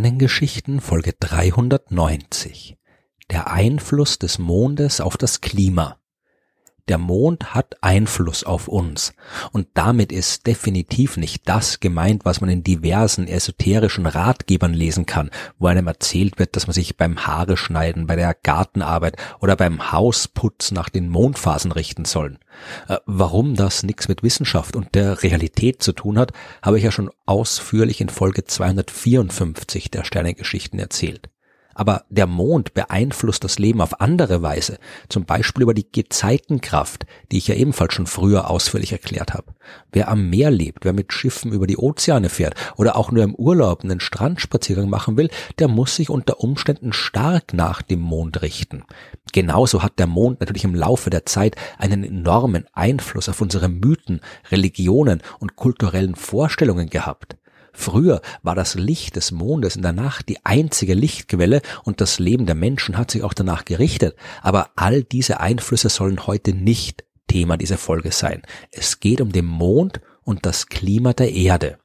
Sternengeschichten Folge 390 Der Einfluss des Mondes auf das Klima der Mond hat Einfluss auf uns. Und damit ist definitiv nicht das gemeint, was man in diversen esoterischen Ratgebern lesen kann, wo einem erzählt wird, dass man sich beim Haare schneiden, bei der Gartenarbeit oder beim Hausputz nach den Mondphasen richten sollen. Äh, warum das nichts mit Wissenschaft und der Realität zu tun hat, habe ich ja schon ausführlich in Folge 254 der Sternengeschichten erzählt. Aber der Mond beeinflusst das Leben auf andere Weise, zum Beispiel über die Gezeitenkraft, die ich ja ebenfalls schon früher ausführlich erklärt habe. Wer am Meer lebt, wer mit Schiffen über die Ozeane fährt oder auch nur im Urlaub einen Strandspaziergang machen will, der muss sich unter Umständen stark nach dem Mond richten. Genauso hat der Mond natürlich im Laufe der Zeit einen enormen Einfluss auf unsere Mythen, Religionen und kulturellen Vorstellungen gehabt. Früher war das Licht des Mondes in der Nacht die einzige Lichtquelle und das Leben der Menschen hat sich auch danach gerichtet. Aber all diese Einflüsse sollen heute nicht Thema dieser Folge sein. Es geht um den Mond und das Klima der Erde.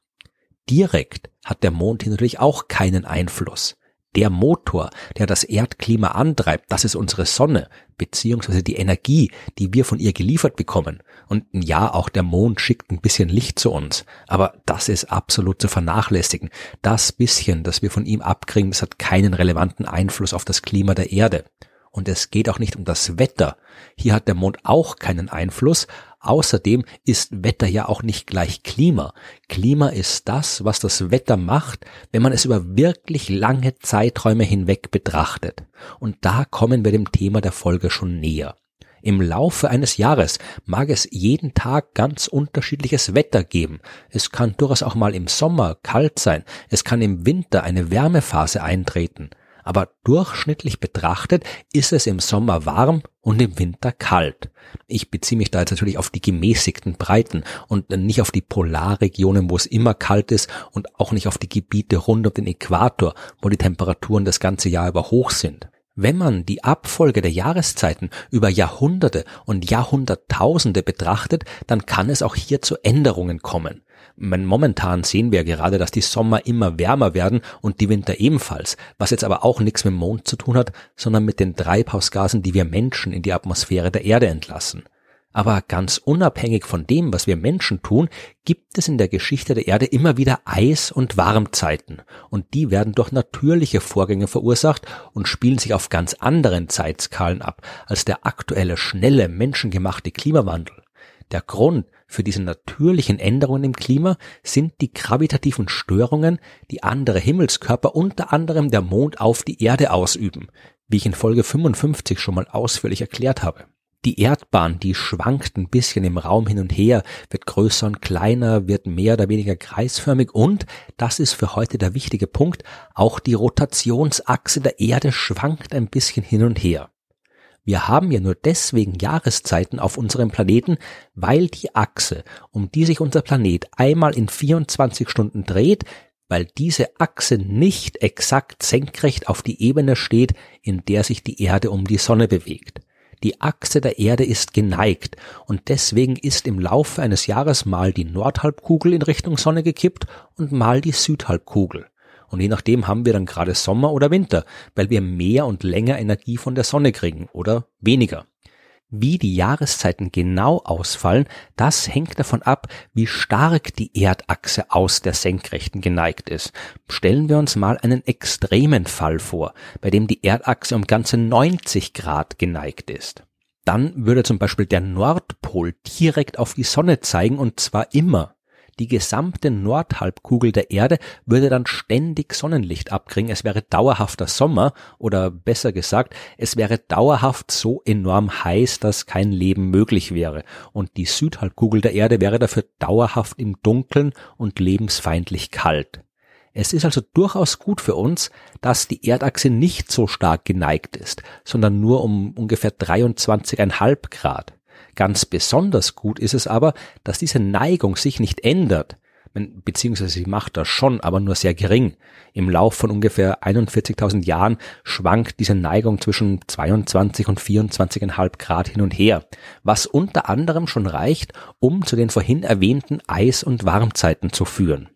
Direkt hat der Mond hier natürlich auch keinen Einfluss der Motor, der das Erdklima antreibt, das ist unsere Sonne, beziehungsweise die Energie, die wir von ihr geliefert bekommen. Und ja, auch der Mond schickt ein bisschen Licht zu uns, aber das ist absolut zu vernachlässigen. Das bisschen, das wir von ihm abkriegen, das hat keinen relevanten Einfluss auf das Klima der Erde. Und es geht auch nicht um das Wetter. Hier hat der Mond auch keinen Einfluss, Außerdem ist Wetter ja auch nicht gleich Klima. Klima ist das, was das Wetter macht, wenn man es über wirklich lange Zeiträume hinweg betrachtet. Und da kommen wir dem Thema der Folge schon näher. Im Laufe eines Jahres mag es jeden Tag ganz unterschiedliches Wetter geben. Es kann durchaus auch mal im Sommer kalt sein, es kann im Winter eine Wärmephase eintreten aber durchschnittlich betrachtet ist es im Sommer warm und im Winter kalt. Ich beziehe mich da jetzt natürlich auf die gemäßigten Breiten und nicht auf die Polarregionen, wo es immer kalt ist und auch nicht auf die Gebiete rund um den Äquator, wo die Temperaturen das ganze Jahr über hoch sind. Wenn man die Abfolge der Jahreszeiten über Jahrhunderte und Jahrhunderttausende betrachtet, dann kann es auch hier zu Änderungen kommen. Momentan sehen wir gerade, dass die Sommer immer wärmer werden und die Winter ebenfalls, was jetzt aber auch nichts mit dem Mond zu tun hat, sondern mit den Treibhausgasen, die wir Menschen in die Atmosphäre der Erde entlassen. Aber ganz unabhängig von dem, was wir Menschen tun, gibt es in der Geschichte der Erde immer wieder Eis- und Warmzeiten. Und die werden durch natürliche Vorgänge verursacht und spielen sich auf ganz anderen Zeitskalen ab als der aktuelle schnelle menschengemachte Klimawandel. Der Grund für diese natürlichen Änderungen im Klima sind die gravitativen Störungen, die andere Himmelskörper, unter anderem der Mond, auf die Erde ausüben, wie ich in Folge 55 schon mal ausführlich erklärt habe. Die Erdbahn, die schwankt ein bisschen im Raum hin und her, wird größer und kleiner, wird mehr oder weniger kreisförmig und, das ist für heute der wichtige Punkt, auch die Rotationsachse der Erde schwankt ein bisschen hin und her. Wir haben ja nur deswegen Jahreszeiten auf unserem Planeten, weil die Achse, um die sich unser Planet einmal in 24 Stunden dreht, weil diese Achse nicht exakt senkrecht auf die Ebene steht, in der sich die Erde um die Sonne bewegt. Die Achse der Erde ist geneigt und deswegen ist im Laufe eines Jahres mal die Nordhalbkugel in Richtung Sonne gekippt und mal die Südhalbkugel. Und je nachdem haben wir dann gerade Sommer oder Winter, weil wir mehr und länger Energie von der Sonne kriegen oder weniger. Wie die Jahreszeiten genau ausfallen, das hängt davon ab, wie stark die Erdachse aus der Senkrechten geneigt ist. Stellen wir uns mal einen extremen Fall vor, bei dem die Erdachse um ganze 90 Grad geneigt ist. Dann würde zum Beispiel der Nordpol direkt auf die Sonne zeigen und zwar immer. Die gesamte Nordhalbkugel der Erde würde dann ständig Sonnenlicht abkriegen. Es wäre dauerhafter Sommer oder besser gesagt, es wäre dauerhaft so enorm heiß, dass kein Leben möglich wäre. Und die Südhalbkugel der Erde wäre dafür dauerhaft im Dunkeln und lebensfeindlich kalt. Es ist also durchaus gut für uns, dass die Erdachse nicht so stark geneigt ist, sondern nur um ungefähr 23,5 Grad. Ganz besonders gut ist es aber, dass diese Neigung sich nicht ändert, beziehungsweise sie macht das schon, aber nur sehr gering. Im Lauf von ungefähr 41.000 Jahren schwankt diese Neigung zwischen 22 und 24,5 Grad hin und her, was unter anderem schon reicht, um zu den vorhin erwähnten Eis- und Warmzeiten zu führen.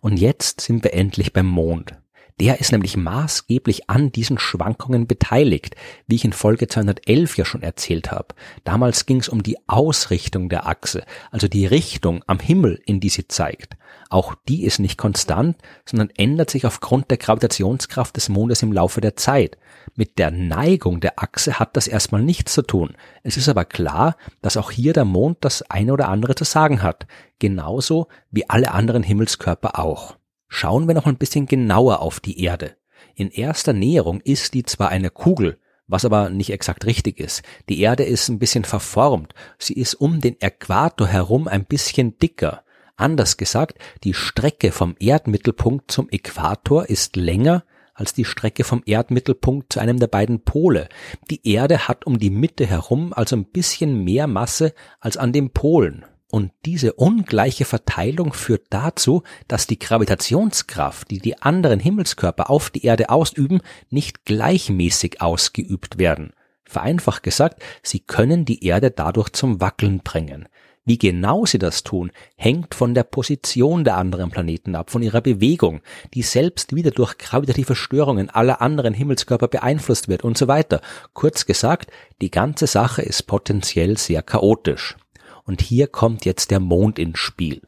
Und jetzt sind wir endlich beim Mond. Der ist nämlich maßgeblich an diesen Schwankungen beteiligt, wie ich in Folge 211 ja schon erzählt habe. Damals ging es um die Ausrichtung der Achse, also die Richtung am Himmel, in die sie zeigt. Auch die ist nicht konstant, sondern ändert sich aufgrund der Gravitationskraft des Mondes im Laufe der Zeit. Mit der Neigung der Achse hat das erstmal nichts zu tun. Es ist aber klar, dass auch hier der Mond das eine oder andere zu sagen hat, genauso wie alle anderen Himmelskörper auch. Schauen wir noch ein bisschen genauer auf die Erde. In erster Näherung ist die zwar eine Kugel, was aber nicht exakt richtig ist. Die Erde ist ein bisschen verformt. Sie ist um den Äquator herum ein bisschen dicker. Anders gesagt, die Strecke vom Erdmittelpunkt zum Äquator ist länger als die Strecke vom Erdmittelpunkt zu einem der beiden Pole. Die Erde hat um die Mitte herum also ein bisschen mehr Masse als an den Polen. Und diese ungleiche Verteilung führt dazu, dass die Gravitationskraft, die die anderen Himmelskörper auf die Erde ausüben, nicht gleichmäßig ausgeübt werden. Vereinfacht gesagt, sie können die Erde dadurch zum Wackeln bringen. Wie genau sie das tun, hängt von der Position der anderen Planeten ab, von ihrer Bewegung, die selbst wieder durch gravitative Störungen aller anderen Himmelskörper beeinflusst wird und so weiter. Kurz gesagt, die ganze Sache ist potenziell sehr chaotisch. Und hier kommt jetzt der Mond ins Spiel.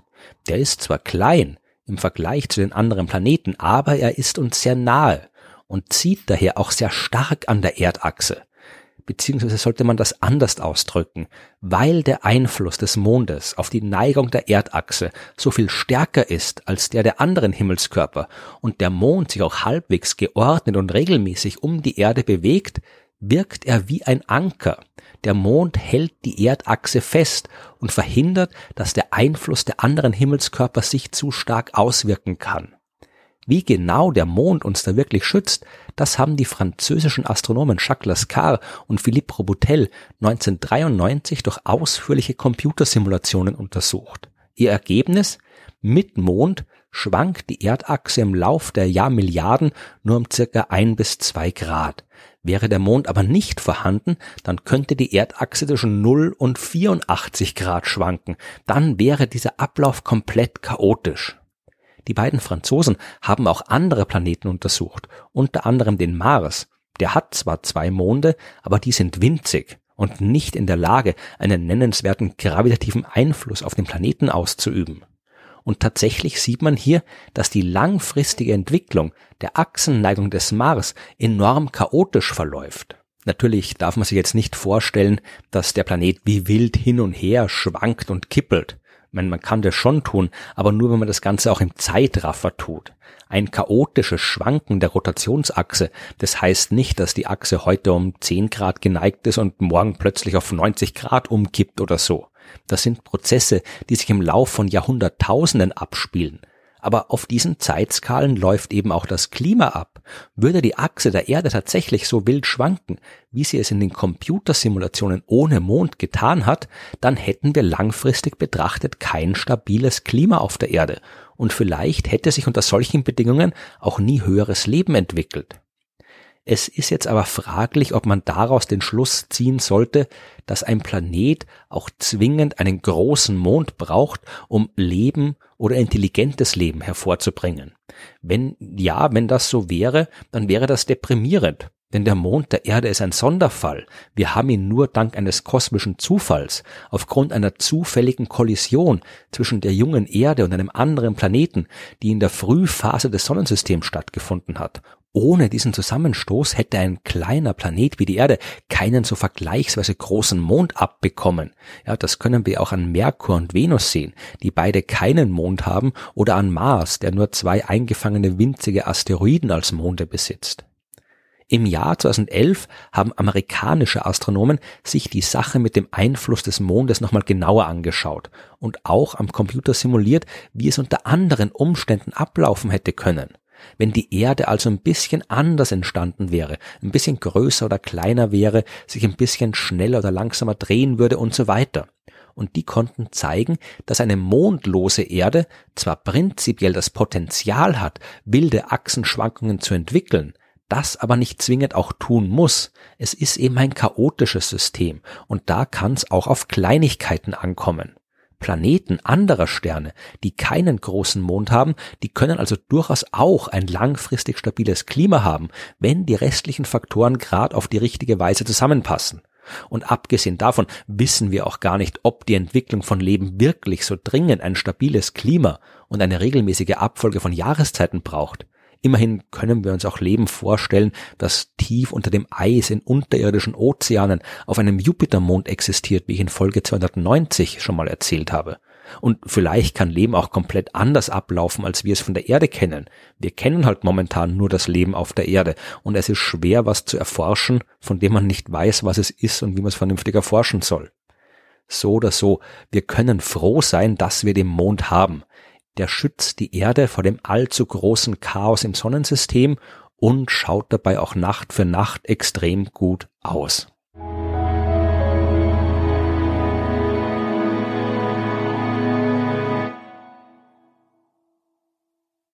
Der ist zwar klein im Vergleich zu den anderen Planeten, aber er ist uns sehr nahe und zieht daher auch sehr stark an der Erdachse beziehungsweise sollte man das anders ausdrücken, weil der Einfluss des Mondes auf die Neigung der Erdachse so viel stärker ist als der der anderen Himmelskörper und der Mond sich auch halbwegs geordnet und regelmäßig um die Erde bewegt, wirkt er wie ein Anker. Der Mond hält die Erdachse fest und verhindert, dass der Einfluss der anderen Himmelskörper sich zu stark auswirken kann. Wie genau der Mond uns da wirklich schützt, das haben die französischen Astronomen Jacques Lascar und Philippe Robutel 1993 durch ausführliche Computersimulationen untersucht. Ihr Ergebnis? Mit Mond schwankt die Erdachse im Lauf der Jahrmilliarden nur um circa ein bis zwei Grad. Wäre der Mond aber nicht vorhanden, dann könnte die Erdachse zwischen 0 und 84 Grad schwanken. Dann wäre dieser Ablauf komplett chaotisch. Die beiden Franzosen haben auch andere Planeten untersucht, unter anderem den Mars. Der hat zwar zwei Monde, aber die sind winzig und nicht in der Lage, einen nennenswerten gravitativen Einfluss auf den Planeten auszuüben. Und tatsächlich sieht man hier, dass die langfristige Entwicklung der Achsenneigung des Mars enorm chaotisch verläuft. Natürlich darf man sich jetzt nicht vorstellen, dass der Planet wie wild hin und her schwankt und kippelt meine, man kann das schon tun, aber nur wenn man das Ganze auch im Zeitraffer tut. Ein chaotisches Schwanken der Rotationsachse, das heißt nicht, dass die Achse heute um 10 Grad geneigt ist und morgen plötzlich auf 90 Grad umkippt oder so. Das sind Prozesse, die sich im Lauf von Jahrhunderttausenden abspielen. Aber auf diesen Zeitskalen läuft eben auch das Klima ab. Würde die Achse der Erde tatsächlich so wild schwanken, wie sie es in den Computersimulationen ohne Mond getan hat, dann hätten wir langfristig betrachtet kein stabiles Klima auf der Erde und vielleicht hätte sich unter solchen Bedingungen auch nie höheres Leben entwickelt. Es ist jetzt aber fraglich, ob man daraus den Schluss ziehen sollte, dass ein Planet auch zwingend einen großen Mond braucht, um Leben oder intelligentes Leben hervorzubringen. Wenn ja, wenn das so wäre, dann wäre das deprimierend. Denn der Mond der Erde ist ein Sonderfall. Wir haben ihn nur dank eines kosmischen Zufalls, aufgrund einer zufälligen Kollision zwischen der jungen Erde und einem anderen Planeten, die in der Frühphase des Sonnensystems stattgefunden hat. Ohne diesen Zusammenstoß hätte ein kleiner Planet wie die Erde keinen so vergleichsweise großen Mond abbekommen. Ja, das können wir auch an Merkur und Venus sehen, die beide keinen Mond haben, oder an Mars, der nur zwei eingefangene winzige Asteroiden als Monde besitzt. Im Jahr 2011 haben amerikanische Astronomen sich die Sache mit dem Einfluss des Mondes nochmal genauer angeschaut und auch am Computer simuliert, wie es unter anderen Umständen ablaufen hätte können. Wenn die Erde also ein bisschen anders entstanden wäre, ein bisschen größer oder kleiner wäre, sich ein bisschen schneller oder langsamer drehen würde und so weiter. Und die konnten zeigen, dass eine mondlose Erde zwar prinzipiell das Potenzial hat, wilde Achsenschwankungen zu entwickeln, das aber nicht zwingend auch tun muss. Es ist eben ein chaotisches System und da kann es auch auf Kleinigkeiten ankommen. Planeten anderer Sterne, die keinen großen Mond haben, die können also durchaus auch ein langfristig stabiles Klima haben, wenn die restlichen Faktoren gerade auf die richtige Weise zusammenpassen. Und abgesehen davon wissen wir auch gar nicht, ob die Entwicklung von Leben wirklich so dringend ein stabiles Klima und eine regelmäßige Abfolge von Jahreszeiten braucht. Immerhin können wir uns auch Leben vorstellen, das tief unter dem Eis in unterirdischen Ozeanen auf einem Jupitermond existiert, wie ich in Folge 290 schon mal erzählt habe. Und vielleicht kann Leben auch komplett anders ablaufen, als wir es von der Erde kennen. Wir kennen halt momentan nur das Leben auf der Erde und es ist schwer, was zu erforschen, von dem man nicht weiß, was es ist und wie man es vernünftig erforschen soll. So oder so, wir können froh sein, dass wir den Mond haben. Der schützt die Erde vor dem allzu großen Chaos im Sonnensystem und schaut dabei auch Nacht für Nacht extrem gut aus.